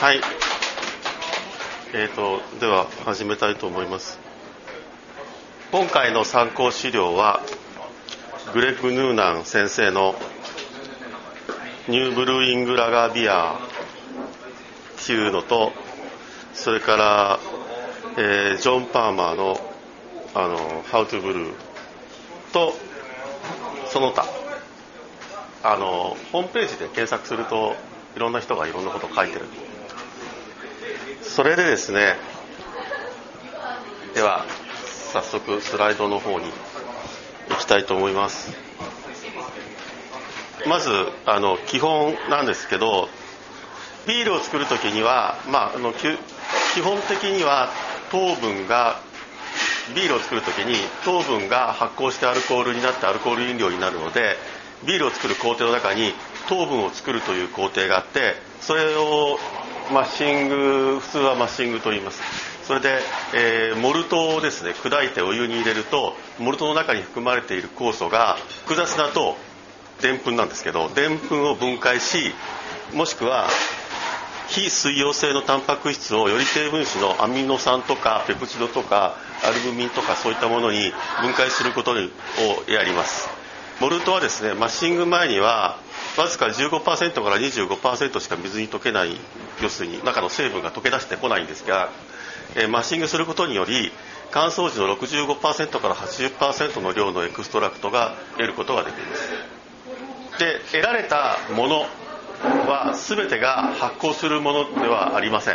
はい。えーと、では始めたいと思います。今回の参考資料は、グレッグ・ヌーナン先生のニューブルーイング・ラガービアっていうのと、それから、えー、ジョン・パーマーのあの、How to Blue と、その他、あの、ホームページで検索するといろんな人がいろんなことを書いてる。それでですねでは早速スライドの方に行きたいと思います。まずあの基本なんですけどビールを作る時には、まあ、あの基本的には糖分がビールを作る時に糖分が発酵してアルコールになってアルコール飲料になるのでビールを作る工程の中に糖分を作るという工程があってそれをマッシング普通はマッシングと言います。それで、えー、モルトをですね砕いてお湯に入れるとモルトの中に含まれている酵素が複雑だとでんぷんなんですけどでんぷんを分解しもしくは非水溶性のタンパク質をより低分子のアミノ酸とかペプチドとかアルブミンとかそういったものに分解することをやります。モルトはですねマッシング前にはわずか15%から25%しか水に溶けない要するに中の成分が溶け出してこないんですが、えー、マッシングすることにより乾燥時の65%から80%の量の extract が得ることができます。で得られたものは全てが発酵するものではありません、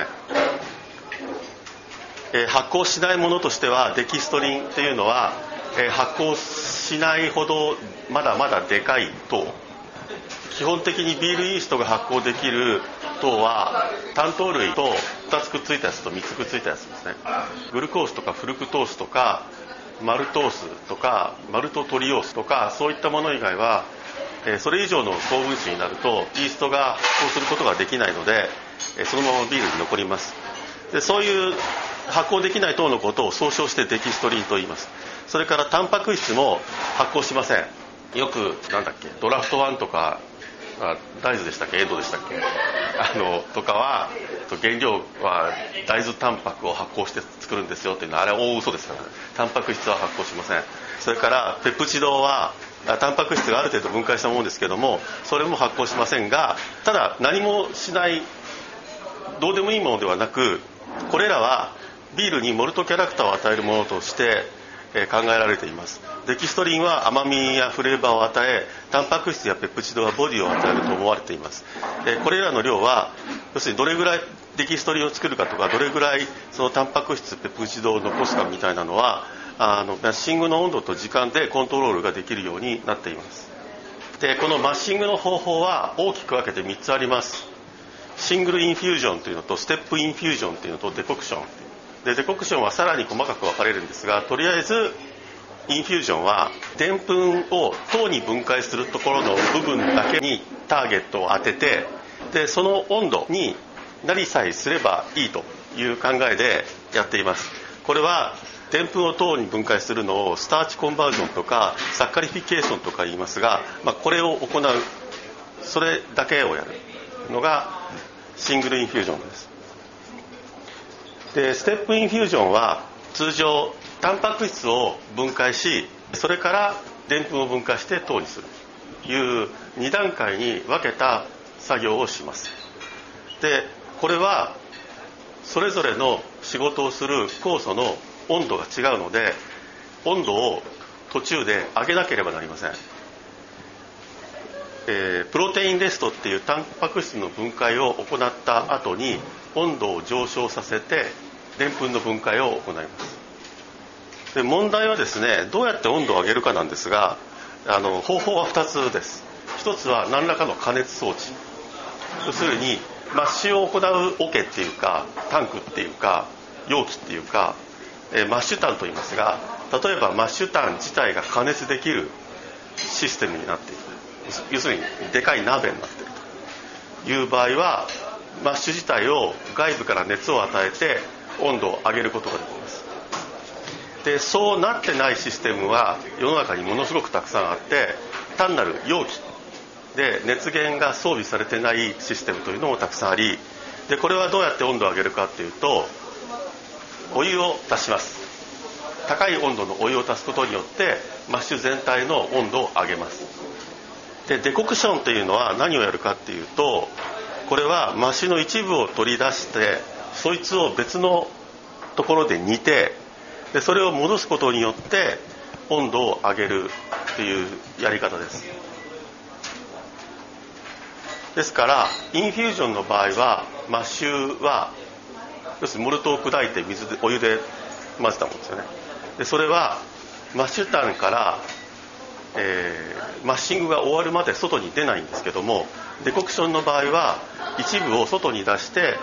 えー、発酵しないものとしてはデキストリンっていうのは、えー、発酵しないほどまだまだでかい糖基本的にビールイーストが発酵できる糖は単糖類と2つくっついたやつと3つくっついたやつですね。グルコースとかフルクトースとかマルトースとかマルトトリオースとかそういったもの以外はそれ以上の糖分子になるとイーストが発酵することができないのでそのままビールに残ります。でそういう発酵できない糖のことを総称してデキストリンと言います。それからタンパク質も発酵しません。よくなんだっけドラフト1とかあ大豆でしたっけ？エドでしたっけ？あのとかは原料は大豆タンパクを発酵して作るんですよっていうのはあれは大嘘ですからね。タンパク質は発酵しません。それからペプチドはタンパク質がある程度分解したものですけどもそれも発酵しませんがただ何もしないどうでもいいものではなくこれらはビールにモルトキャラクターを与えるものとして考えられています。デキストリンは甘みやフレーバーを与えタンパク質やペプチドはボディを与えると思われています。これらの量は要するにどれぐらいデキストリンを作るかとかどれぐらいそのタンパク質ペプチドを残すかみたいなのはあのマッシングの温度と時間でコントロールができるようになっています。でこのマッシングの方法は大きく分けて3つあります。 single infusion というのと step infusion というのと decoction で decoction はさらに細かく分かれるんですがとりあえず infusion はでんぷんを糖に分解するところの部分だけにターゲットを当ててでその温度になりさえすればいいという考えでやっています。これはでんぷんを糖に分解するのを starch conversion とか saccharification とか言いますが、まあ、これを行う。それだけをやるのがシングルインフュージョンです。でステップインフュージョンは通常タンパク質を分解しそれからでんぷんを分解して糖にする。という2段階に分けた作業をします。でこれはそれぞれの仕事をする酵素の温度が違うので温度を途中で上げなければなりません、えー、プロテインレストっていうタンパク質の分解を行った後に温度を上昇させてでんぷんの分解を行いますで問題はですねどうやって温度を上げるかなんですがあの方法は2つです1つは何らかの加熱装置要するにマッシュを行う桶っていうかタンクっていうか容器っていうか、えマッシュタンと言いますが例えばマッシュタン自体が加熱できるシステムになっている要するにでかい鍋になっているという場合はマッシュ自体を外部から熱を与えて温度を上げることができます。でそうなってないシステムは世の中にものすごくたくさんあって単なる容器。で熱源が装備されてないシステムというのもたくさんありでこれはどうやって温度を上げるかっていうとお湯を足します。高い温度のお湯を足すことによってマッシュ全体の温度を上げます。で decoction というのは何をやるかっていうとこれはマッシュの一部を取り出してそいつを別のところで煮てでそれを戻すことによって温度を上げるっていうやり方です。ですから infusion の場合はマッシュは要するにモルトを砕いて水でお湯で混ぜたものですよね。でそれは mash tun から、えー、マッシングが終わるまで外に出ないんですけども decoction の場合は一部を外に出して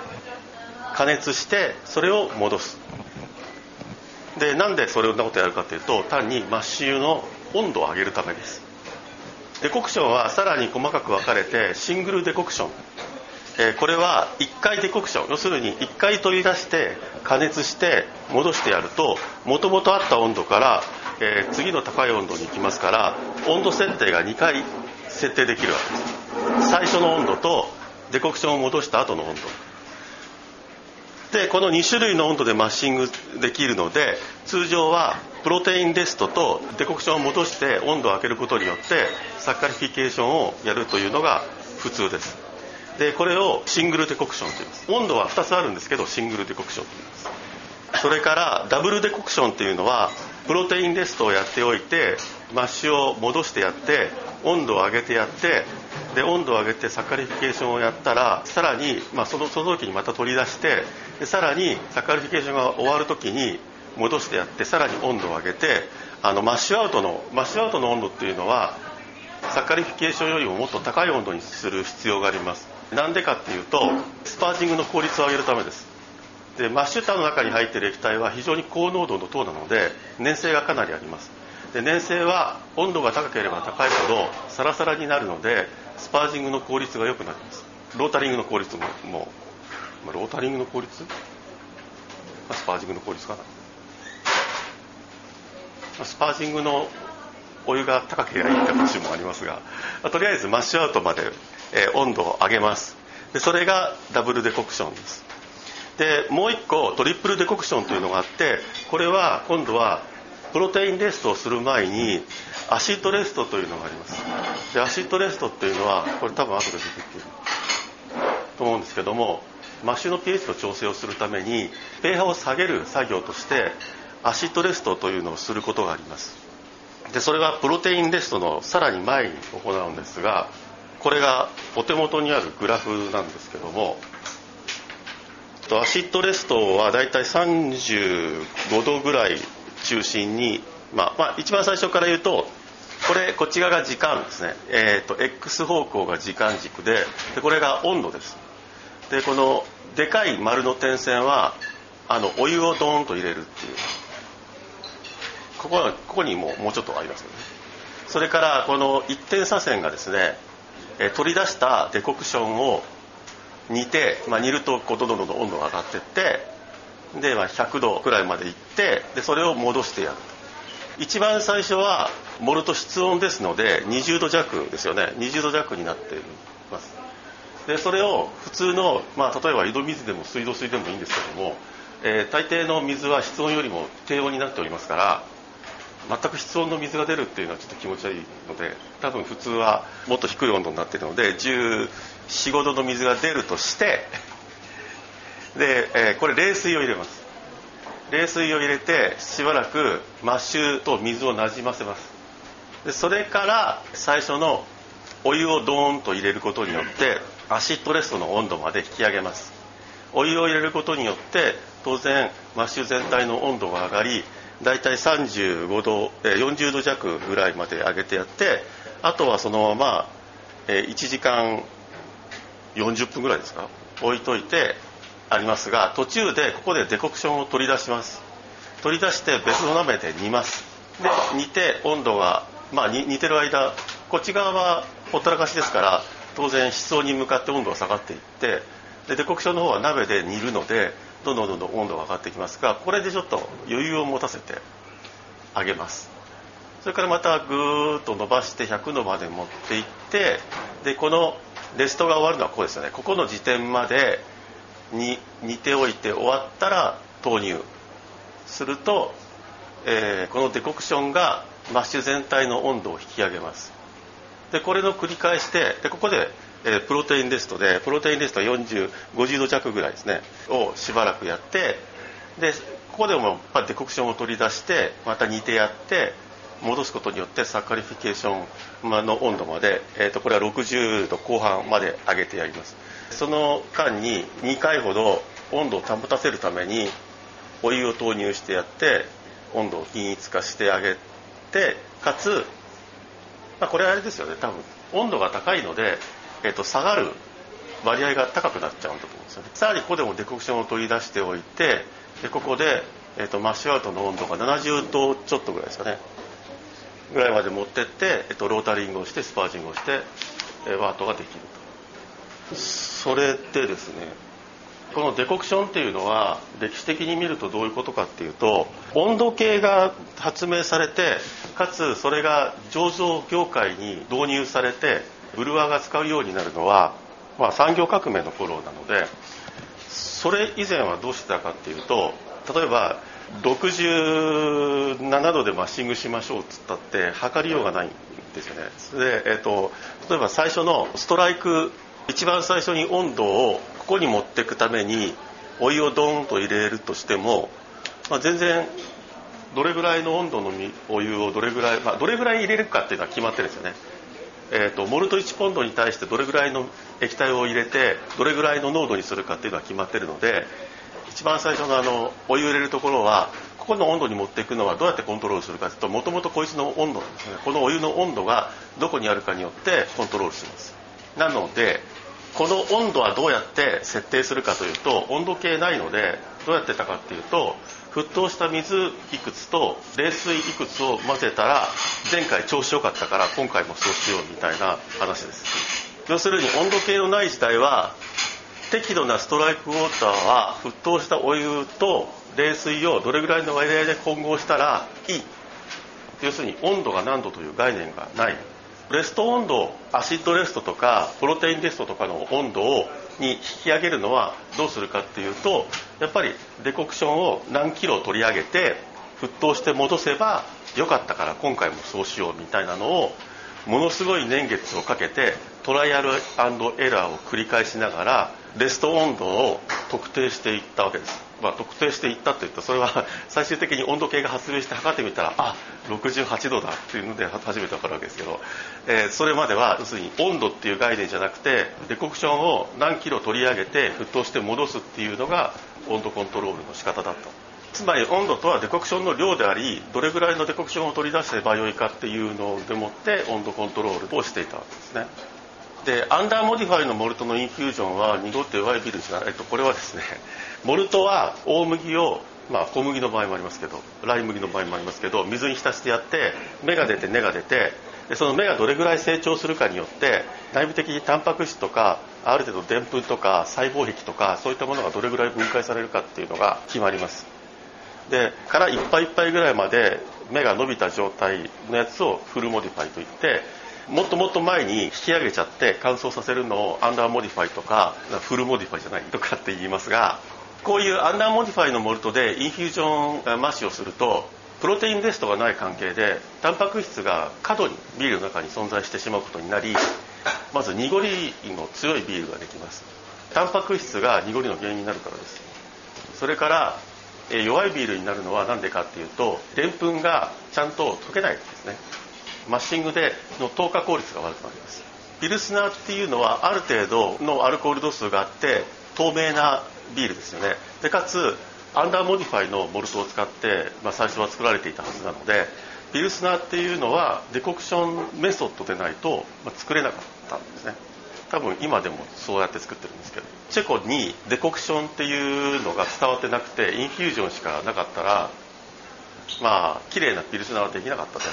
加熱してそれを戻す。でなんでそれんなことやるかというと単にマッシュの温度を上げるためです。デコクションはさらに細かく分かれてシングルデコクション。えー、これは1回デコクション。要するに1回取り出して加熱して戻してやるともともとあった温度から、えー、次の高い温度に行きますから温度設定が2回設定できるわけです。最初の温度とデコクションを戻した後の温度。でこの2種類の温度でマッシングできるので通常は protein rest と decoction を戻して温度を上げることによって saccharification をやるというのが普通です。でこれを single decoction と言います。温度は2つあるんですけど single decoction と言います。それから double decoction っていうのは protein rest をやっておいてマッシュを戻してやって温度を上げてやってで温度を上げて saccharification をやったらさらに、まあ、そのその時にまた取り出してでさらに saccharification が終わる時に戻してやってさらに温度を上げてあの mash out の mash out の温度っていうのは saccharification よりももっと高い温度にする必要があります。なんでかっていうと sparging の効率を上げるためです。で mash tun の中に入っている液体は非常に高濃度の糖なので粘性がかなりあります。で粘性は温度が高ければ高いほどサラサラになるので sparging の効率が良くなります。lautering の効率ももう、 lautering の効率、まあ、 sparging の効率かな、ま、 sparging のお湯が高ければいいって話もありますが、ま、とりあえず mash out までえー、温度を上げます。でそれが double decoction です。でもう一個 triple decoction というのがあってこれは今度は protein rest をする前に acid rest というのがあります。で acid rest っていうのはこれ多分後で出てくると思うんですけどもマッシュの pH の調整をするために pH を下げる作業として acid rest というのをすることがあります。でそれは protein rest のさらに前に行うんですがこれがお手元にあるグラフなんですけども acid rest はだいたい35度ぐらい中心に、まあ、まあ一番最初から言うとこれこっち側が時間ですね、えーと、X 方向が時間軸ででこれが温度です。でこのでかい丸の点線はあのお湯をドーンと入れるっていう。ここはここにももうちょっとありますよね。それからこの一点左線がですねえ取り出したデコクションを煮て、まあ、煮るとこうどんどんどんどん温度が上がっていってで、まあ、100度くらいまでいってでそれを戻してやる。一番最初はモルト室温ですので20度弱ですよね。20度弱になっています。でそれを普通の、まあ、例えば井戸水でも水道水でもいいんですけども、えー、大抵の水は室温よりも低温になっておりますから全く室温の水が出るっていうのはちょっと気持ち悪いので多分普通はもっと低い温度になってるので1415度の水が出るとしてで、え、これ冷水を入れます。冷水を入れてしばらくマッシュと水をなじませます。でそれから最初のお湯をドーンと入れることによって acid rest の温度まで引き上げます。お湯を入れることによって当然マッシュ全体の温度が上がり大体35度40度弱ぐらいまで上げてやってあとはそのまま1時間40分ぐらいですか？置いといてありますが途中でここでデコクションを取り出します。取り出して別の鍋で煮ます。で煮て温度がまあ煮てる間こっち側はほったらかしですから当然室温に向かって温度が下がっていってでデコクションの方は鍋で煮るのでどんどんどんどん温度が上がってきますがこれでちょっと余裕を持たせてあげます。それからまたぐーっと伸ばして100度まで持っていってでこのレストが終わるのはここですよね。ここの時点までに煮ておいて終わったら投入すると、えー、このデコクションがマッシュ全体の温度を引き上げます。でこれの繰り返しででここで、えー、プロテインレストでプロテインレストは4050度弱ぐらいですねをしばらくやってでここでもデコクションを取り出してまた煮てやって戻すことによってサッカリフィケーションの温度まで、えー、とこれは60度後半まで上げてやります。その間に2回ほど温度を保たせるためにお湯を投入してやって温度を均一化してあげてかつ、まあ、これあれですよね多分温度が高いので、えー、と下がる割合が高くなっちゃうんだと思うんですよね。さらにここでもデコクションを取り出しておいてでここで、えー、とマッシュアウトの温度が70度ちょっとぐらいですかね。ぐらいまで持ってって、えっと、ロータリングをしてスパージングをして、えワートができると。それでですねこのデコクションっていうのは歴史的に見るとどういうことかっていうと温度計が発明されてかつそれが醸造業界に導入されてブルワーが使うようになるのは、まあ、産業革命の頃なのでそれ以前はどうしてたかっていうと例えば67度でマッシングしましょうっつったって測りようがないんですよね。で、えーと、例えば最初のストライク一番最初に温度をここに持っていくためにお湯をドーンと入れるとしても、まあ、全然どれぐらいの温度のお湯をどれぐらい、まあ、どれぐらい入れるかっていうのは決まってるんですよね。えーと、モルト1ポンドに対してどれぐらいの液体を入れてどれぐらいの濃度にするかっていうのは決まってるので一番最初のあのお湯を入れるところはここの温度に持っていくのはどうやってコントロールするかというともともとこいつの温度ですね。このお湯の温度がどこにあるかによってコントロールします。なのでこの温度はどうやって設定するかというと温度計ないのでどうやってたかっていうと沸騰した水いくつと冷水いくつを混ぜたら前回調子良かったから今回もそうしようみたいな話です。要するに温度計のない時代は適度なストライクウォーターは沸騰したお湯と冷水をどれぐらいの割合で混合したらいい。要するに温度が何度という概念がない。レスト温度アシッドレストとかプロテインレストとかの温度をに引き上げるのはどうするかっていうとやっぱりデコクションを何キロ取り上げて沸騰して戻せばよかったから今回もそうしようみたいなのをものすごい年月をかけてトライアルエラーを繰り返しながらレスト温度を特定していったわけです、まあ、特定していったといったそれは 最終的に温度計が発明して測ってみたらあ68度だっていうので初めて分かるわけですけど、えー、それまでは要するに温度っていう概念じゃなくてデコクションを何キロ取り上げて沸騰して戻すっていうのが温度コントロールの仕方だった。つまり温度とは decoction の量でありどれぐらいの decoction を取り出せばよいかっていうのでもって温度コントロールをしていたわけですね。で under modify のモルトの infusion は濁って弱いビールじゃない、えっと、これはですね モルトは大麦をまあ、小麦の場合もありますけどライ麦の場合もありますけど水に浸してやって芽が出て根が出てでその芽がどれぐらい成長するかによって内部的にタンパク質とかある程度でんぷんとか細胞壁とかそういったものがどれぐらい分解されるかっていうのが決まります。でからいっぱいいっぱいぐらいまで芽が伸びた状態のやつを full modify といってもっともっと前に引き上げちゃって乾燥させるのを under modify とか full modify じゃないとかって言いますがこういう under modify のモルトで infusion mash をすると protein rest がない関係でタンパク質が過度にビールの中に存在してしまうことになりまず濁りの強いビールができます。タンパク質が濁りの原因になるからです。それから弱いビールになるのは何でかっていうとでんぷんがちゃんと溶けないんですね。 mashing での糖化効率が悪くなります。ピルスナーっていうのはある程度のアルコール度数があって透明なビールですよね。でかつ under modify のモルトを使って、まあ、最初は作られていたはずなのでピルスナーっていうのは decoction method でないと、ま、作れなかったんですね。多分今でもそうやって作ってるんですけど。チェコに decoction っていうのが伝わってなくて infusion しかなかったらまあ綺麗なピルスナーはできなかったと。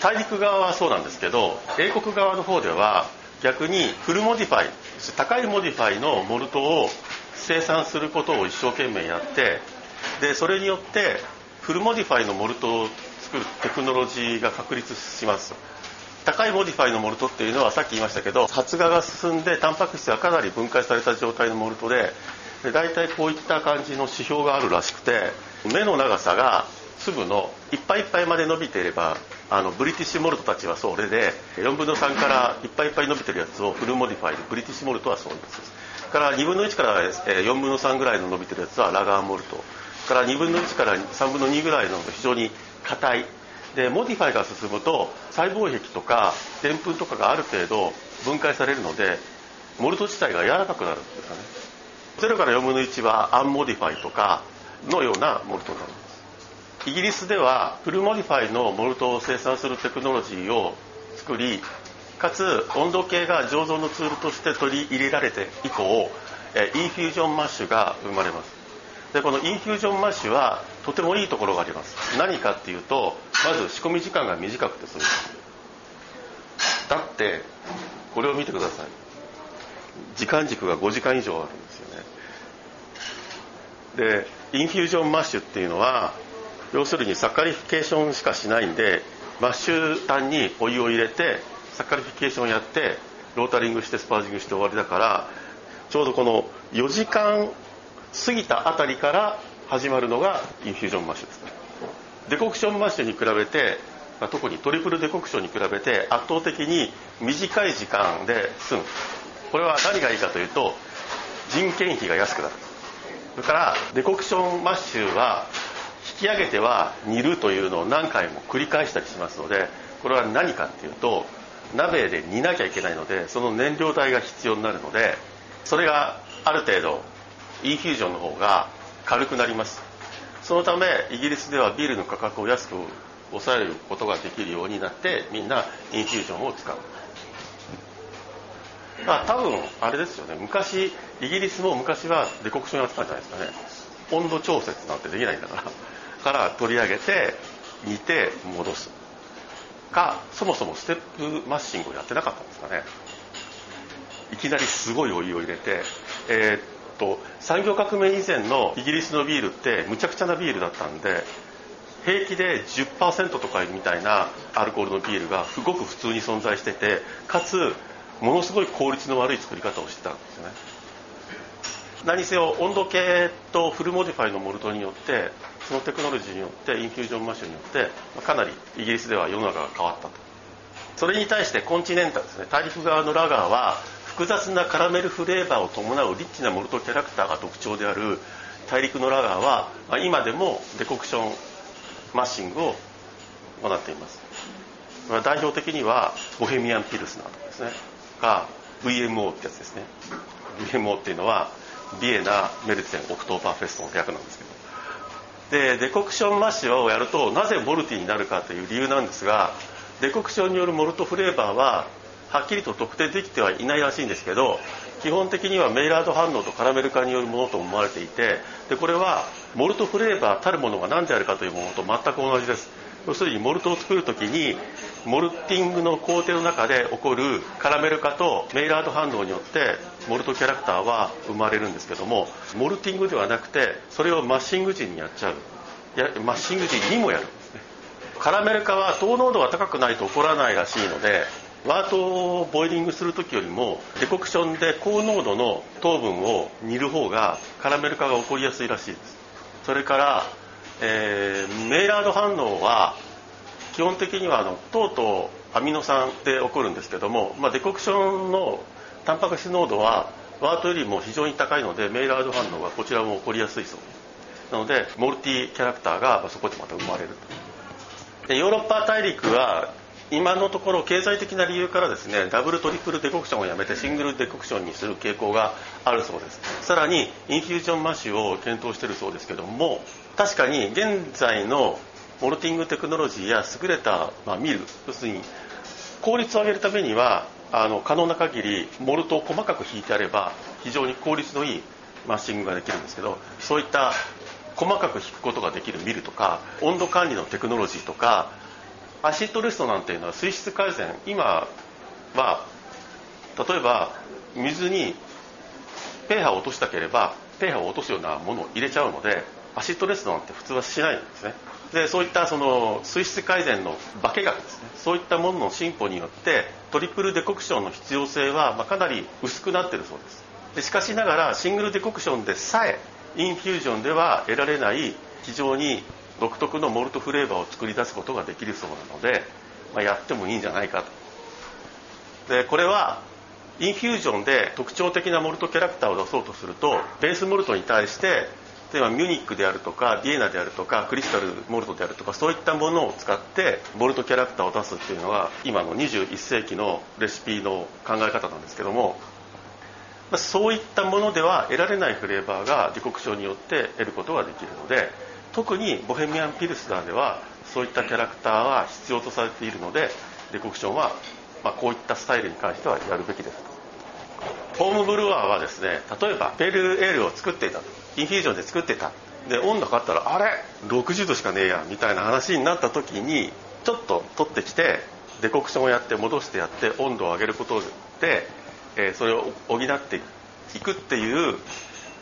大陸側はそうなんですけど英国側の方では逆に full modify 高い modify のモルトを生産することを一生懸命やってでそれによって full modify のモルトを作るテクノロジーが確立します。高い modify のモルトっていうのはさっき言いましたけど発芽が進んでタンパク質がかなり分解された状態のモルトでで大体こういった感じの指標があるらしくて芽の長さが粒のいっぱいいっぱいまで伸びていればあの British malt たちはそれで4分の3からいっぱいいっぱい伸びてるやつを full modify で British malt はそうです。から2分の1から4分の3ぐらいの伸びてるやつは lager malt。から2分の1から3分の2ぐらいの非常に硬い。で modify が進むと細胞壁とかでんぷんとかがある程度分解されるのでモルト自体が柔らかくなるんですかね。0から4分の1は unmodify とかのようなモルトになりますイギリスでは full modify のモルトを生産するテクノロジーを作りかつ温度計が醸造のツールとして取り入れられて以降infusion mash が生まれます。でこの infusion mash はとてもいいところがあります。何かっていうとまず仕込み時間が短くて済む。だってこれを見てください。時間軸が5時間以上あるんですよね。で infusion mash っていうのは要するに saccharification しかしないんでマッシュ単にお湯を入れて saccharification やってlautering して sparging して終わりだからちょうどこの4時間過ぎたあたりから始まるのが infusion mash ですね。 decoction mash に比べて特に triple decoction に比べて圧倒的に短い時間で済む。これは何がいいかというと人件費が安くなる。それから decoction mash は引き上げては煮るというのを何回も繰り返したりしますのでこれは何かっていうと鍋で煮なきゃいけないのでその燃料代が必要になるのでそれがある程度インフュージョンの方が軽くなります。そのためイギリスではビールの価格を安く抑えることができるようになってみんなインフュージョンを使う。まあ多分あれですよね。昔イギリスも昔はデコクションやってたんじゃないですかね。温度調節なんてできないんだから。から取り上げて煮て戻す。かそもそもステップマッシングをやってなかったんですかね。いきなりすごいお湯を入れて、えー、っと産業革命以前のイギリスのビールってむちゃくちゃなビールだったんで平気で10%とかみたいなアルコールのビールがすごく普通に存在しててかつものすごい効率の悪い作り方をしてたんですよね。何せよ温度計と full modify のモルトによってのテクノロジーによって infusion mash によってかなりイギリスでは世の中が変わったと。それに対して continental ですね。大陸側のラガーは複雑なカラメルフレーバーを伴うリッチな malt character が特徴である大陸のラガーは今でも decoction mashing を行っています。代表的には Bohemian Pilsner とかですねが VMO ってやつですね。VMO っていうのはビエナ・メルツェン・オクトーバーフェストの略なんですけど。で decoction mash をやるとなぜ malty になるかという理由なんですが decoction によるモルトフレーバーははっきりと特定できてはいないらしいんですけど基本的にはメイラード反応とカラメル化によるものと思われていてでこれはモルトフレーバーたるものが何であるかというものと全く同じです。要するにモルトを作る時にモルティングの工程の中で起こるカラメル化とメイラード反応によってモルトキャラクターは生まれるんですけどもモルティングではなくてそれをマッシング時にやっちゃう。やマッシング時にもやる。んですねカラメル化は糖濃度が高くないと起こらないらしいのでワートをボイリングする時よりもデコクションで高濃度の糖分を煮る方がカラメル化が起こりやすいらしいです。それから、えー、メイラード反応は基本的にはあの糖とアミノ酸で起こるんですけども、まあ、デコクションのタンパク質濃度はワートよりも非常に高いのでメイラード反応がこちらも起こりやすいそう。ですなのでモルティキャラクターがそこでまた生まれると。でヨーロッパ大陸は今のところ経済的な理由からですねダブルトリプルデコクションをやめてシングルデコクションにする傾向があるそうです。さらに infusion mash を検討しているそうですけども確かに現在の malting technology や優れた、まあ、 mill 要するに効率を上げるためにはあの可能な限りモルトを細かく引いてあれば非常に効率のいい mashing ができるんですけどそういった細かく引くことができる mill とか温度管理のテクノロジーとか acid rest なんていうのは水質改善今は例えば水に pH を落としたければ pH を落とすようなものを入れちゃうのでアシッドレストなんて普通はしないんですね。でそういったその水質改善の化学ですね。そういったものの進歩によってトリプルデコクションの必要性はまかなり薄くなってるそうです。でしかしながらシングルデコクションでさえインフュージョンでは得られない非常に独特のモルトフレーバーを作り出すことができるそうなので、まあ、やってもいいんじゃないかと。でこれはインフュージョンで特徴的なモルトキャラクターを出そうとするとベースモルトに対して例えばミュニックであるとかビエナであるとかクリスタルモルトであるとかそういったものを使ってモルトキャラクターを出すっていうのは今の21世紀のレシピの考え方なんですけどもそういったものでは得られないフレーバーがデコクションによって得ることができるので特にボヘミアン・ピルスナーではそういったキャラクターは必要とされているのでデコクションは、まあ、こういったスタイルに関してはやるべきです。ホームブルワーはですね例えばペルエールを作っていたと。インフュージョンで作ってた。で温度変わったらあれ？60度しかねえやみたいな話になった時にちょっと取ってきてデコクションをやって戻してやって温度を上げることで、えー、それを補っていくっていう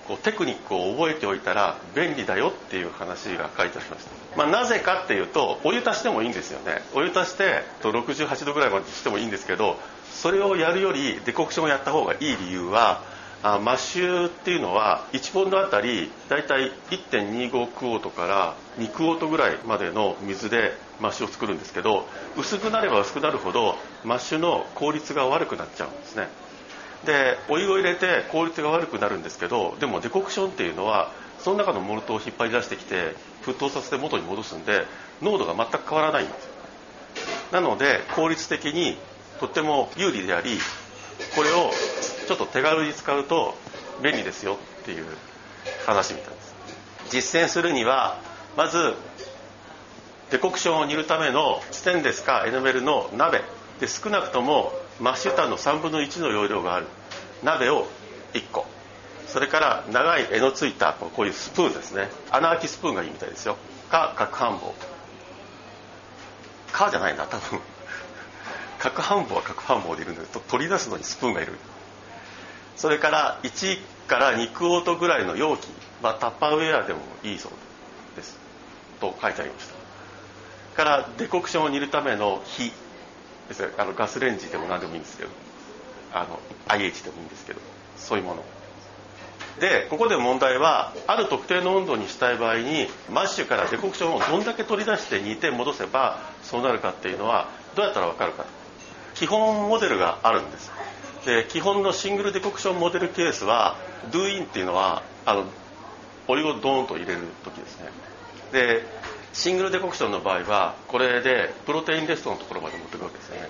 こうテクニックを覚えておいたら便利だよっていう話が書いてありました、まあ、なぜかっていうとお湯足してもいいんですよね。お湯足して68度ぐらいまでしてもいいんですけどそれをやるより decoction をやった方がいい理由はあ mash っていうのは1ポンドあたりだいたい1.25 quart から2 quart ぐらいまでの水で mash を作るんですけど薄くなれば薄くなるほどマッシュの効率が悪くなっちゃうんですね。でお湯を入れて効率が悪くなるんですけどでもデコクションっていうのはその中のモルトを引っ張り出してきて沸騰させて元に戻すんで濃度が全く変わらないんですなので効率的にとっても有利でありこれをちょっと手軽に使うと便利ですよっていう話みたいです。実践するにはまずデコクションを煮るためのステンレスかエナメルの鍋。で少なくともマッシュタンの3分の1の容量がある。鍋を1個。それから長い柄のついたこういうスプーンですね。穴開きスプーンがいいみたいですよ。か角半棒。かじゃないな多分。角半棒は角半棒でいるんです取り出すのにスプーンがいる。それから1から2クオートぐらいの容器、まあ、タッパーウェアでもいいそうです。と書いてありました。からデコクションを煮るための火。ですあのガスレンジでも何でもいいんですけど。あの IH でもいいんですけど。そういうもの。でここで問題はある特定の温度にしたい場合にマッシュからデコクションをどんだけ取り出して煮て戻せばそうなるかっていうのはどうやったら分かるか。基本モデルがあるんです。で基本のシングルデコクションモデルケースは Do in っていうのはあのお湯をドーンと入れる時ですね。でシングルデコクションの場合はこれでプロテインレストのところまで持っていくわけですね。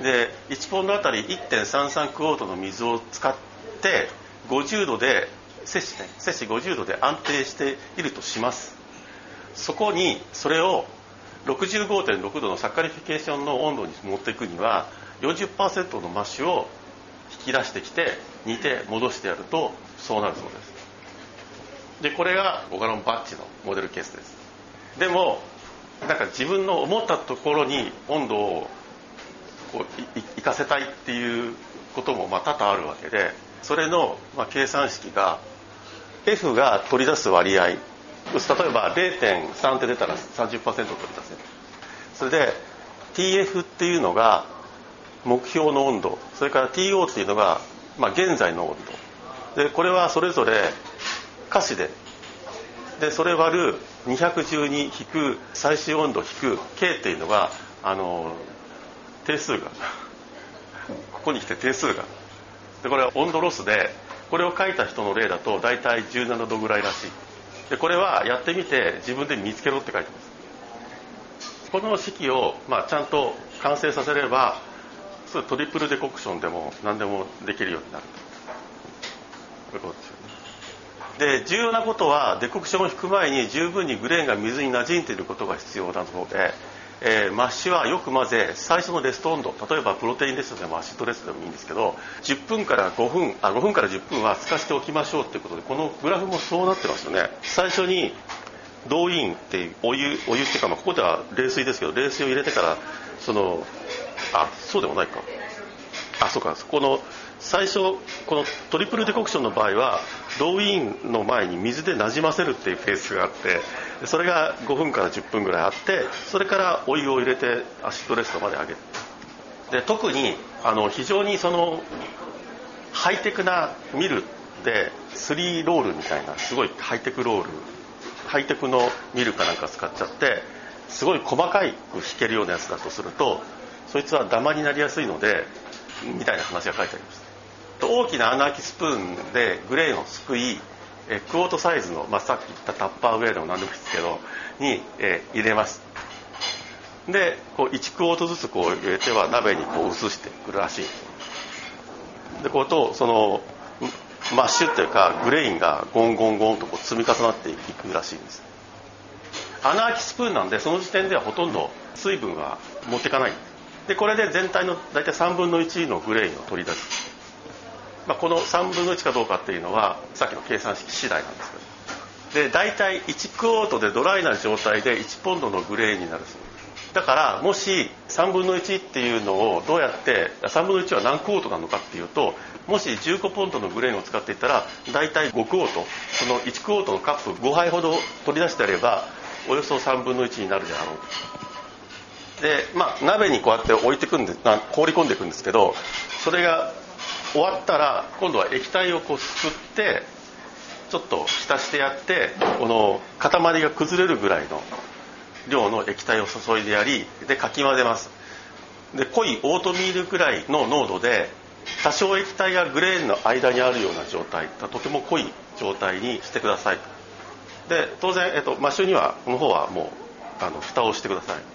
で1ポンドあたり1.33クォートの水を使って50度で摂氏ね摂氏50度で安定しているとします。そこにそれを65.6度のサッカリフィケーションの温度に持っていくには40%のマッシュを引き出してきて煮て戻してやるとそうなるそうです。でこれがボガロンバッチのモデルケースです。でもなんか自分の思ったところに温度をこう行かせたいっていうこともまあ多々あるわけでそれのまあ計算式が F が取り出す割合例えば0.3って出たら30%取り出せる。それで TF っていうのが目標の温度それから TO っていうのが、まあ、現在の温度。でこれはそれぞれ歌詞で。でそれ割る212引く最終温度引く K っていうのがあの定数が。ここに来て定数が。でこれは温度ロスでこれを書いた人の例だと大体17度ぐらいらしい。でこれはやってみて自分で見つけろって書いてます。この式を、まあ、ちゃんと完成させれば triple decoction でも何でもできるようになる。ということですよね。で重要なことは decoction を引く前に十分に grain が水に馴染んでいることが必要なので、えー、 mash はよく混ぜ最初の rest 温度例えば protein rest でも acid rest でもいいんですけど10分から5分あ5分から10分は透かしておきましょうっていうことでこのグラフもそうなってますよね。最初に動員っていうお湯お湯っていうか、ま、ここでは冷水ですけど冷水を入れてからそのあそうでもないか。あそうか。そこの最初このトリプルデコクションの場合はローインの前に水でなじませるっていうペースがあってそれが5分から10分ぐらいあってそれからお湯を入れてアシッドレストまで上げる。で特にあの非常にそのハイテクなミルで3ロールみたいなすごいハイテクロールハイテクのミルかなんか使っちゃってすごい細かく弾けるようなやつだとするとそいつはダマになりやすいのでみたいな話が書いてあります。大きな穴開きスプーンでグレーンをすくいえクォートサイズの、まあ、さっき言ったタッパーウェアでも何でもいいですけどに、え、入れます。でこう1クォートずつこう入れては鍋にこう移してくるらしい。でこうとその mash っていうか grain がゴンゴンゴンとこう積み重なっていくらしいんです。穴開きスプーンなんでその時点ではほとんど水分は持っていかない。んですでこれで全体の大体3分の1の grain を取り出すまあ、この3分の1かどうかっていうのはさっきの計算式次第なんですけど。で大体1 quart でドライな状態で1ポンドの grain になるそう。だからもし3分の1っていうのをどうやって3分の1は何 quart なのかっていうともし15ポンドのグレーンを使っていたら大体5クォートその1クォートのカップ5杯ほど取り出してやればおよそ3分の1になるであろうと。でまあ鍋にこうやって置いてくんで放り込んでいくんですけどそれが終わったら今度は液体をこうすくってちょっと浸してやってこの塊が崩れるぐらいの量の液体を注いでやりでかき混ぜます。で濃いオートミールくらいの濃度で多少液体がグレーンの間にあるような状態とても濃い状態にしてください。で当然、えっと、マッシュにはこの方はもうあの蓋をしてください。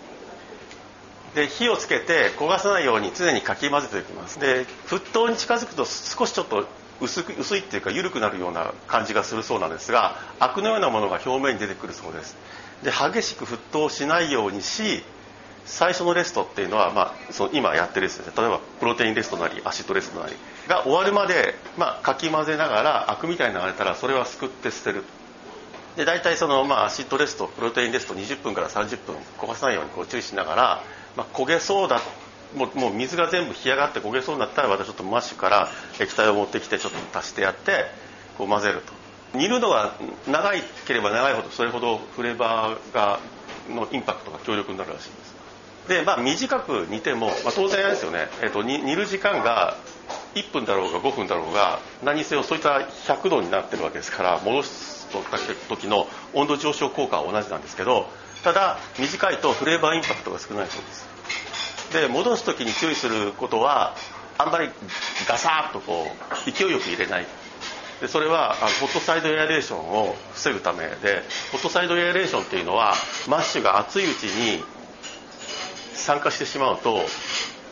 で火をつけて焦がさないように常にかき混ぜていきます。で沸騰に近づくと少しちょっと薄く薄いっていうか緩くなるような感じがするそうなんですがアクのようなものが表面に出てくるそうです。で激しく沸騰しないようにし最初の rest っていうのは、まあ、その今やってる rest 例えば protein rest なり acid rest なり。が終わるまで、まあ、かき混ぜながらアクみたいに流れたらそれはすくって捨てる。で大体その、まあ、 acid rest protein rest 20分から30分焦がさないようにこう注意しながらまあ、焦げそうだもうもう水が全部干上がって焦げそうになったらまたちょっと mash から液体を持ってきてちょっと足してやってこう混ぜると。煮るのが長いければ長いほどそれほどフレーバーがのインパクトが強力になるらしいんです。でまあ短く煮ても、まあ、当然あれですよね、えーと、煮る時間が1分だろうが5分だろうが何せよそういった100度になってるわけですから戻す時の温度上昇効果は同じなんですけどただ短いとフレーバーインパクトが少ないそうです。で戻す時に注意することはあんまりガサッとこう勢いよく入れない。でそれはあのホットサイドエアレーションを防ぐためでホットサイドエアレーションっていうのはマッシュが熱いうちに参加してしまうと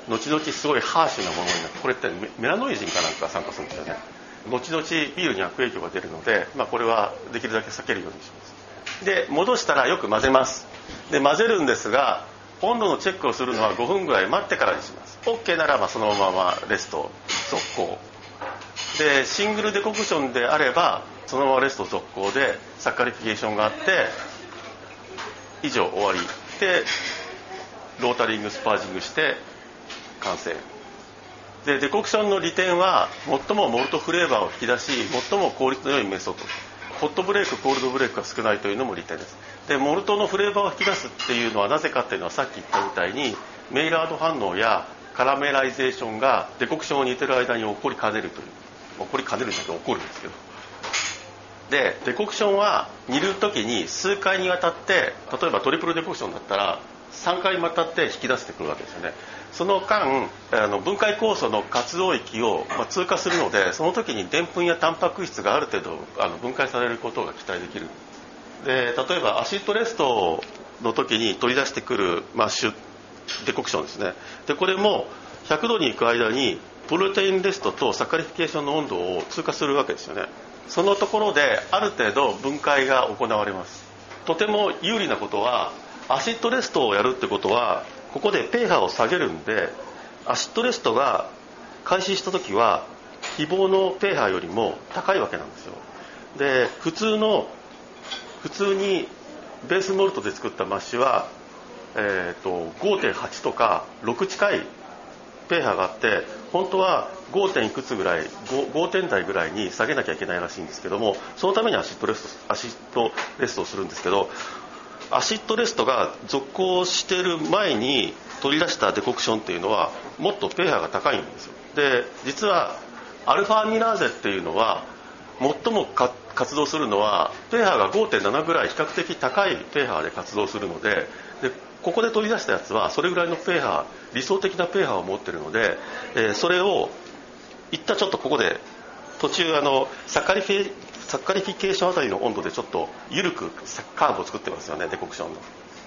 後々すごいハーシュなものになってこれってメラノイジンかなんか参加するんですよね。後々ビールに悪影響が出るので、まあ、これはできるだけ避けるようにします。で戻したらよく混ぜます。で混ぜるんですが温度のチェックをするのは5分ぐらい待ってからにします。OK ならばそのまま rest 続行。で single decoction であればそのまま rest 続行で saccharification があって以上終わりで lautering sparging して完成。で decoction の利点は最もモルトフレーバーを引き出し最も効率の良いメソッド hot break cold break が少ないというのも利点です。でモルトのフレーバーを引き出すっていうのはなぜかっていうのはさっき言ったみたいにメイラード反応やカラメライゼーションがデコクションを煮てる間に起こりかねるという。起こりかねるんじゃなくて起こるんですけど。でデコクションは煮る時に数回にわたって例えばトリプルデコクションだったら3回にわたって引き出してくるわけですよね。その間あの分解酵素の活動域を、ま、通過するのでその時にでんぷんやタンパク質がある程度あの分解されることが期待できる。で例えば acid rest の時に取り出してくる mash decoction ですね。でこれも100度に行く間に protein rest と saccharification の温度を通過するわけですよね。そのところである程度分解が行われます。とても有利なことは acid rest をやるってことはここでペーハーを下げるんで acid rest が開始した時は希望のペーハーよりも高いわけなんですよ。で普通の普通に base malt で作った mash は、えーと、5.8とか6近いペーハーがあって本当は5いくつぐらい 5, 5, 点台ぐらいに下げなきゃいけないらしいんですけどもそのために acid rest acid rest をするんですけど acid rest が続行してる前に取り出した decoction っていうのはもっと pH が高いんですよ。で実はアルファアミラーゼっていうのは最も活動するのは pH が5.7ぐらい比較的高い pH で活動するのででここで取り出したやつはそれぐらいの pH 理想的な pH を持ってるので、えー、それを一旦ちょっとここで途中あのサッカリフィサッカリフィケーションあたりの温度でちょっと緩くカーブを作ってますよねデコクションの。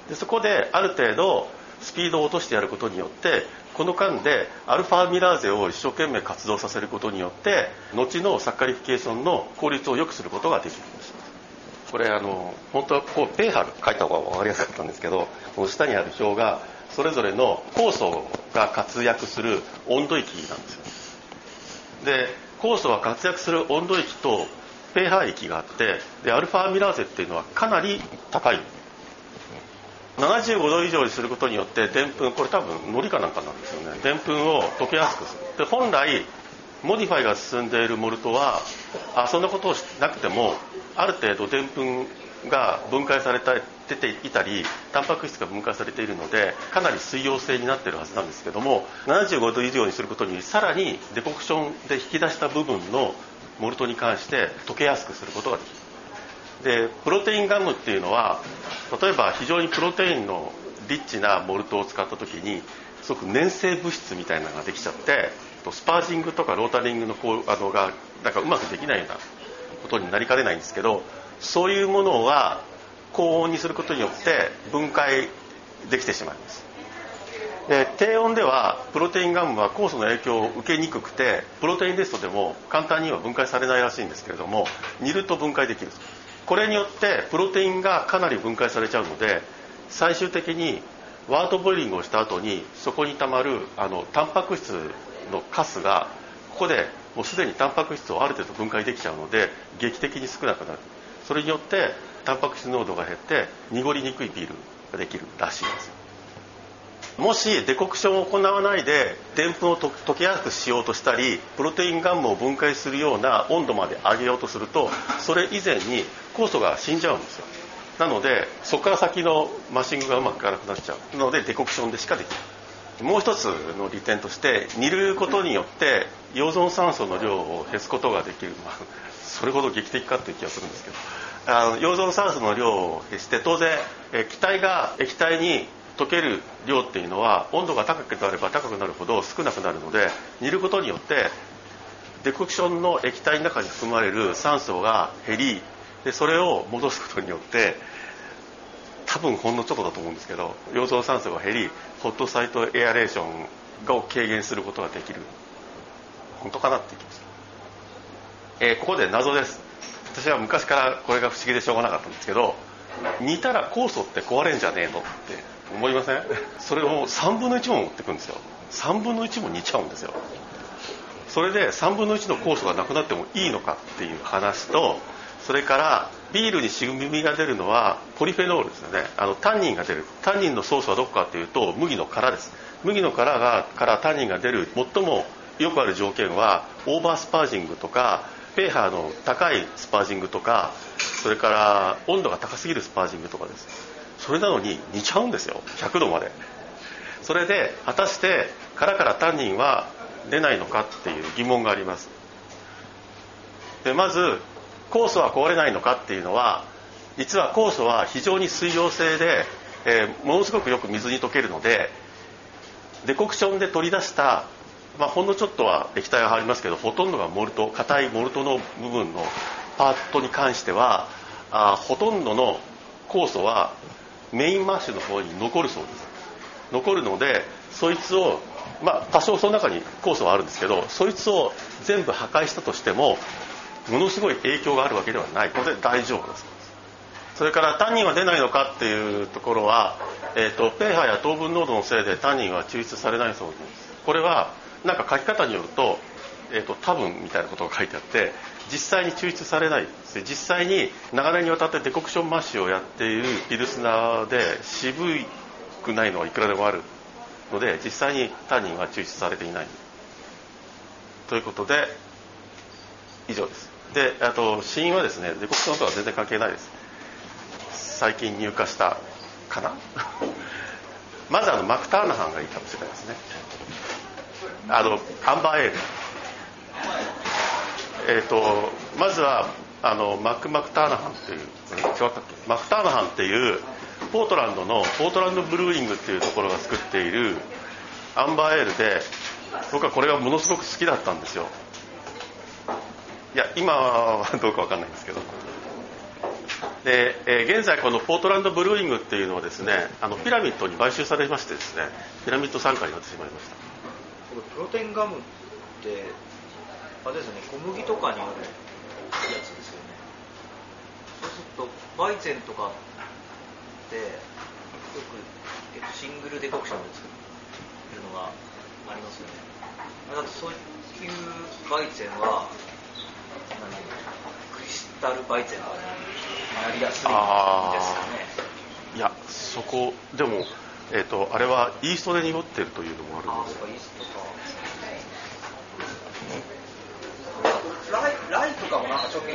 でそこである程度スピードを落としてやることによってこの間でアルファミラーゼを一生懸命活動させることによって後のサッカリフィケーションの効率を良くすることができるんです。これあの本当はこうペーハー書いた方が分かりやすかったんですけどこの下にある表がそれぞれの酵素が活躍する温度域なんですよ。で酵素が活躍する温度域とペーハー域があってでアルファアミラーゼっていうのはかなり高い。75度以上にすることによってでんぷんこれ多分糊かなんかなんですよね。でんぷんを溶けやすくする。で本来 modify が進んでいるモルトはあそんなことをしなくてもある程度でんぷんが分解されて出ていたりタンパク質が分解されているのでかなり水溶性になっているはずなんですけども75度以上にすることにさらに decoction で引き出した部分のモルトに関して溶けやすくすることができる。でプロテインガムっていうのは例えば非常にプロテインのリッチなモルトを使った時にすごく粘性物質みたいなのができちゃってスパージングとかロータリングのこうあのがなんかうまくできないようなことになりかねないんですけどそういうものは高温にすることによって分解できてしまいます。で低温ではプロテインガムは酵素の影響を受けにくくてプロテインレストでも簡単には分解されないらしいんですけれども煮ると分解できる。これによってプロテインがかなり分解されちゃうので最終的にワートボイリングをした後にそこにたまるあのタンパク質のカスがここでもうすでにタンパク質をある程度分解できちゃうので劇的に少なくなる。それによってタンパク質濃度が減って濁りにくいビールができるらしいですもしデコクションを行わないででんぷんを溶けやすくしようとしたりプロテインガンムを分解するような温度まで上げようとするとそれ以前に酵素が死んじゃうんですよ。なのでそこから先のマッシングがうまくいかなくなっちゃう。のでデコクションでしかできないもう一つの利点として煮ることによって溶存酸素の量を減すことができる、まあ、それほど劇的かっていう気がするんですけど。あの溶存酸素の量を減して当然気体が液体に溶ける量っていうのは温度が高くなれば高くなるほど少なくなるので煮ることによってデコクションの液体の中に含まれる酸素が減りでそれを戻すことによって多分ほんのちょっとだと思うんですけど溶造酸素が減りホットサイトエアレーションを軽減することができる。本当かなって気ました、え、ここで謎です。私は昔からこれが不思議でしょうがなかったんですけど煮たら酵素って壊れんじゃねえのって思いません？それを3分の1も持ってくんですよ。3分の1も煮ちゃうんですよ。それで3分の1の酵素がなくなってもいいのかっていう話とそれからビールに渋みが出るのはポリフェノールですよね。あのタンニンが出る。タンニンのソースはどこかっていうと麦の殻です。麦の殻がからタンニンが出る最もよくある条件はオーバースパージングとかペーハーの高いスパージングとかそれから温度が高すぎるスパージングとかです。それなのに煮ちゃうんですよ。100度まで。それで果たして殻からタンニンは出ないのかっていう疑問があります。でまず酵素は壊れないのかっていうのは実は酵素は非常に水溶性で、えー、ものすごくよく水に溶けるのでデコクションで取り出した、まあ、ほんのちょっとは液体が入りますけどほとんどがモルト硬いモルトの部分のパートに関してはあほとんどの酵素はメインマッシュの方に残るそうです。残るのでそいつをまあ多少その中に酵素はあるんですけどそいつを全部破壊したとしてもものすごい影響があるわけではない。ので大丈夫です。それからタンニンは出ないのかっていうところは、えーと、ペーハーや糖分濃度のせいでタンニンは抽出されないそうです。これはなんか書き方によると,、えーと、多分みたいなことが書いてあって実際に抽出されない実際に長年にわたってデコクションマッシュをやっているピルスナーで渋くないのはいくらでもあるので実際にタンニンは抽出されていないということで以上です。であと死因はですねデコクションとは全然関係ないです。最近入荷したかな？まずあのマクターナハンがいいかもしれないですね。あのアンバーエールえっ、ー、とまずはあのマク・マクターナハンっていうマクターナハンっていうポートランドのポートランドブルーイングっていうところが作っているアンバーエールで僕はこれがものすごく好きだったんですよ。いや今はどうか分かんないんですけど。で、えー、現在このポートランドブルーイングっていうのはですねあのピラミッドに買収されましてですねピラミッド傘下になってしまいましたプロテインガムってあれですね小麦とかにあるやつですよね。そうするとバイゼンとかってよく、えっと、シングルデコクションで作るのがありますよね。だってそういうバイゼンはクリスタルバイゼンになりやすいんですかね。いやそこでもえーと、あれはイーストで濁ってるというのもあるのであそうイーストかライライとかもなんかちょっと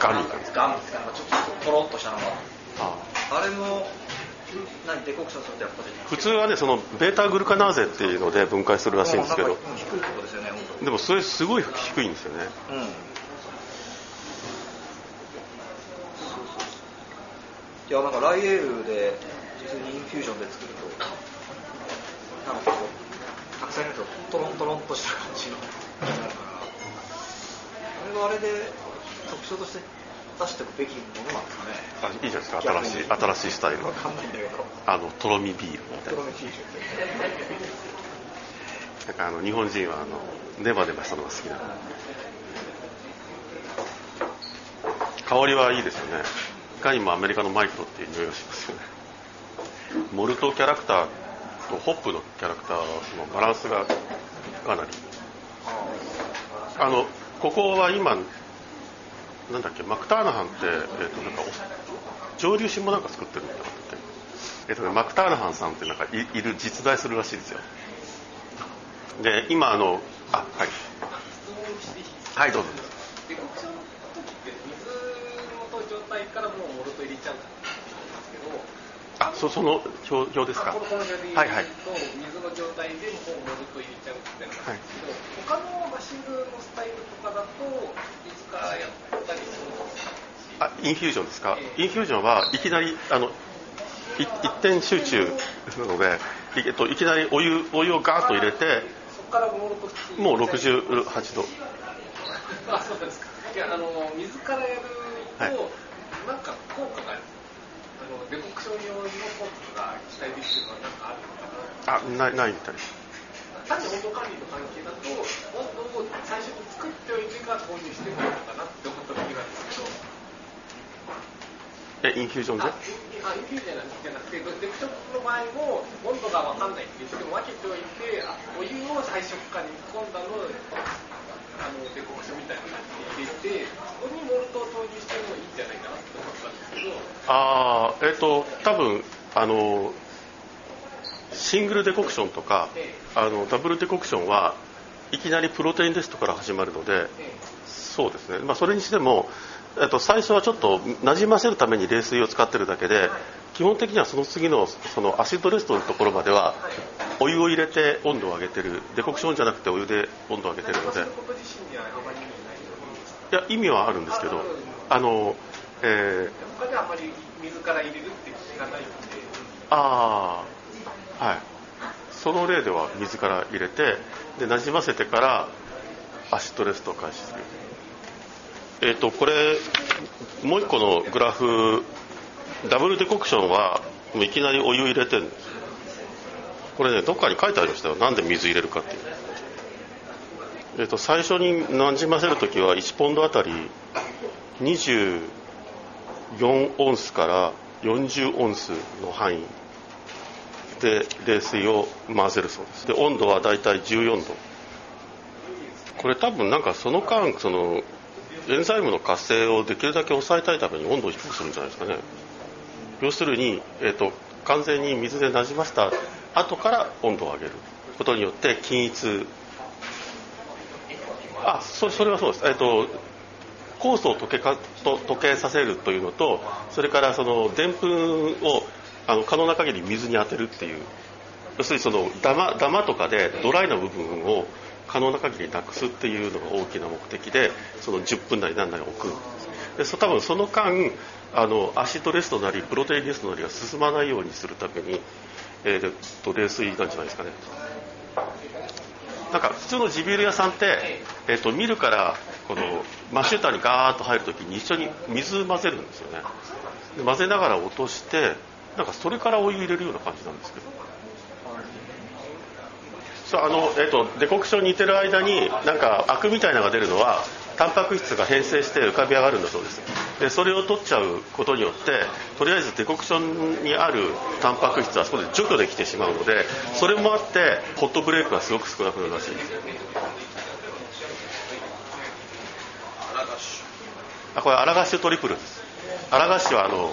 ガミガミですか？ちょっととろっとしたのが。ああ。れも何デコクションするとやっぱり普通はねそのベータグルカナーゼっていうので分解するらしいんですけど。低いとこですよねでもそれすごい低いんですよね。うん。いやなんかライエールで普通にインフュージョンで作るとなんかこうたくさん入れるとトロントロンとした感じの。になるからあれはあれで特徴として出しておくべきものなんですかね。あいいじゃないですか。新しい新しいスタイルわかんないんだけど。あのとろみビールみたいな。とろみビールなんかあの日本人はあのネバネバしたのが好きな香りはいいですよね。かにもアメリカのマイクロっていう匂いがしますよね。モルトキャラクターとホップのキャラクターのバランスがかなり。あのここは今なんだっけマクターナハンって、えー、となんか蒸留酒もなんか作ってるんだって、えーとね、マクターナハンさんってなんかいいる実在するらしいですよ。で今あのあはい。はいどうぞ。態からもうモルト入れちゃうですけどあそその表表ですか。はいはい、水の状態でもうモルト入れちゃうみたいなんですけど、はい、他のマシングのスタイルとかだと水からやったりするんですか？あインフュージョンですか、えー、インフュージョンはいきなりあの一点集中なので、えっと、いきなりお湯お湯をガーッと入れてそこからモルトもう68度。あそうですか。いやあの水からやると、はい。なんか効果があるあのデコクション用の効果が期待できるのは何かあるのかな？あないないみたい。です単に温度管理の関係だと温度を最初に作っておいてから投入してもいいのかなって思った時なんですけど。えインフュージョンで？あインフュージョンじゃなくてデコクションの場合も温度が分かんないって言っても分けておいてお湯を最初から煮込んだのあのデコクションみたいな感じで入れてそこにモルトを投入してもいいんじゃないかなと思ったんですけど。ああえっ、ー、と多分あのシングルデコクションとか、ええ、あのダブルデコクションはいきなりプロテインテストから始まるので、え、そうですね、まあ、それにしても、えっと、最初はちょっとなじませるために冷水を使ってるだけで基本的にはその次のそのアシッドレストのところまではお湯を入れて温度を上げてる。デコクションじゃなくてお湯で温度を上げてるので。いや意味はあるんですけどあのえー、他ではあまり水から入れるって聞かないので。ああはい。その例では水から入れてでなじませてからアシッドレストを開始するえ、ー、とこれもう一個のグラフダブルデコクションはいきなりお湯入れてるんですこれねどっかに書いてありましたよ。なんで水入れるかっていう。えっ、ー、と最初になじませる時は1ポンドあたり24オンスから40オンスの範囲。で冷水を混ぜるそうです。で温度はだいたい14度これ多分なんかその間そのエンザイムの活性をできるだけ抑えたいために温度を低くするんじゃないですかね。要するに、えーと、完全に水でなじました後から温度を上げることによって均一。あそそれはそうです、えっと、酵素を溶けかと溶けさせるというのとそれからそのでんぷんをあの可能な限り水に当てるっていう。要するにそのダマダマとかでドライな部分を可能な限りなくすっていうのが大きな目的でその10分なり何なり置くでそ多分その間あのアシドレストなりプロテインレストなりが進まないようにするために、えー、と冷水なんじゃないですかね。なんか普通の地ビール屋さんって、えー、と見るからこのマッシュターにガーッと入るときに一緒に水混ぜるんですよね。で混ぜながら落としてなんかそれからお湯入れるような感じなんですけど。そうあの、えーと、デコクション煮てる間になんかアクみたいなのが出るのはタンパク質が変性して浮かび上がるんだそうです。でそれを取っちゃうことによってとりあえずデコクションにあるタンパク質はそこで除去できてしまうのでそれもあってホットブレイクがすごく少なくなるらしいです。あこれアラガッシュトリプルです。アラガシュはあの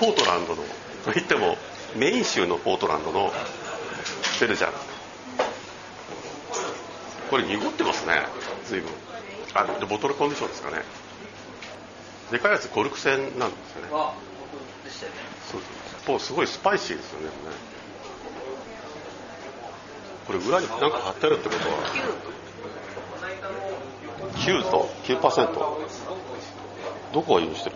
ポートランドのといってもメイン州のポートランドのベルジャンこれ濁ってますね。随分。あでボトルコンディションですかね。でかいやつコルク製なんですよね。そう。すごいスパイシーですよね。これ裏に何か貼ってあるってことは。9と？9%どこが用意してる？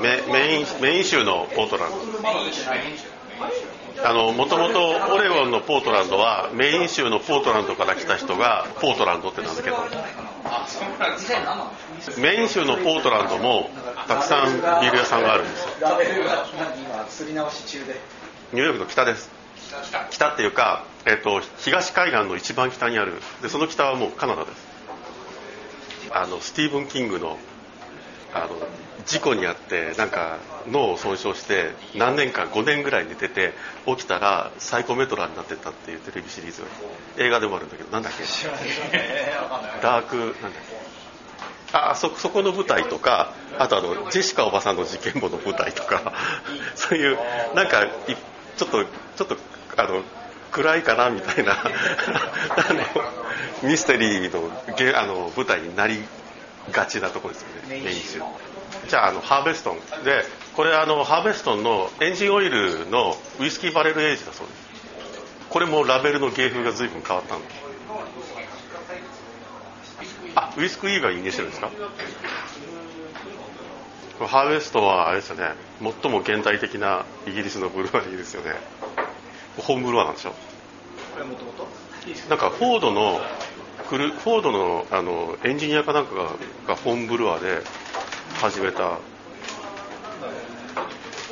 メメインメイン州のポートランド。あのもともとオレゴンのポートランドはメイン州のポートランドから来た人がポートランドって名付けた。メイン州のポートランドもたくさんビール屋さんがあるんですよ。ニューヨークの北です。北っていうか、えーと、東海岸の一番北にある。でその北はもうカナダです。あのスティーブン・キングのあの事故にあってなんか脳を損傷して何年間5年ぐらい寝てて起きたらサイコメトラになってたっていうテレビシリーズが映画でもあるんだけどなんだっけ？ダークなんだっけ？あそそこの舞台とかあとあのジェシカおばさんの事件簿の舞台とか そういうなんかちょっとちょっとあの暗いかなみたいな。あのミステリーのあの舞台になりがちなところですよねメイン州じゃああのハーベストンでこれあのハーベストンのエンジンオイルのウイスキーバレルエイジだそうです。これもラベルの芸風が随分変わったんですあウイスクイーがインゲしてるんですか？ハーベストはあれですよね。最も現代的なイギリスのブルワリーですよね。ホームブルワーなんでしょ？なんかフォードのフォードのあのエンジニアかなんかががホームブルワーで始めた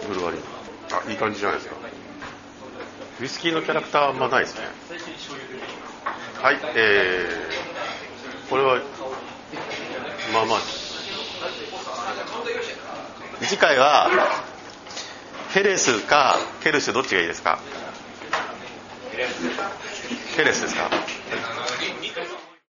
ブルワリー。あいい感じじゃないですか。ウイスキーのキャラクターあんまないですね。はいえー、これはまあまあ。次回はヘレスかケルシュどっちがいいですか？テレスですか？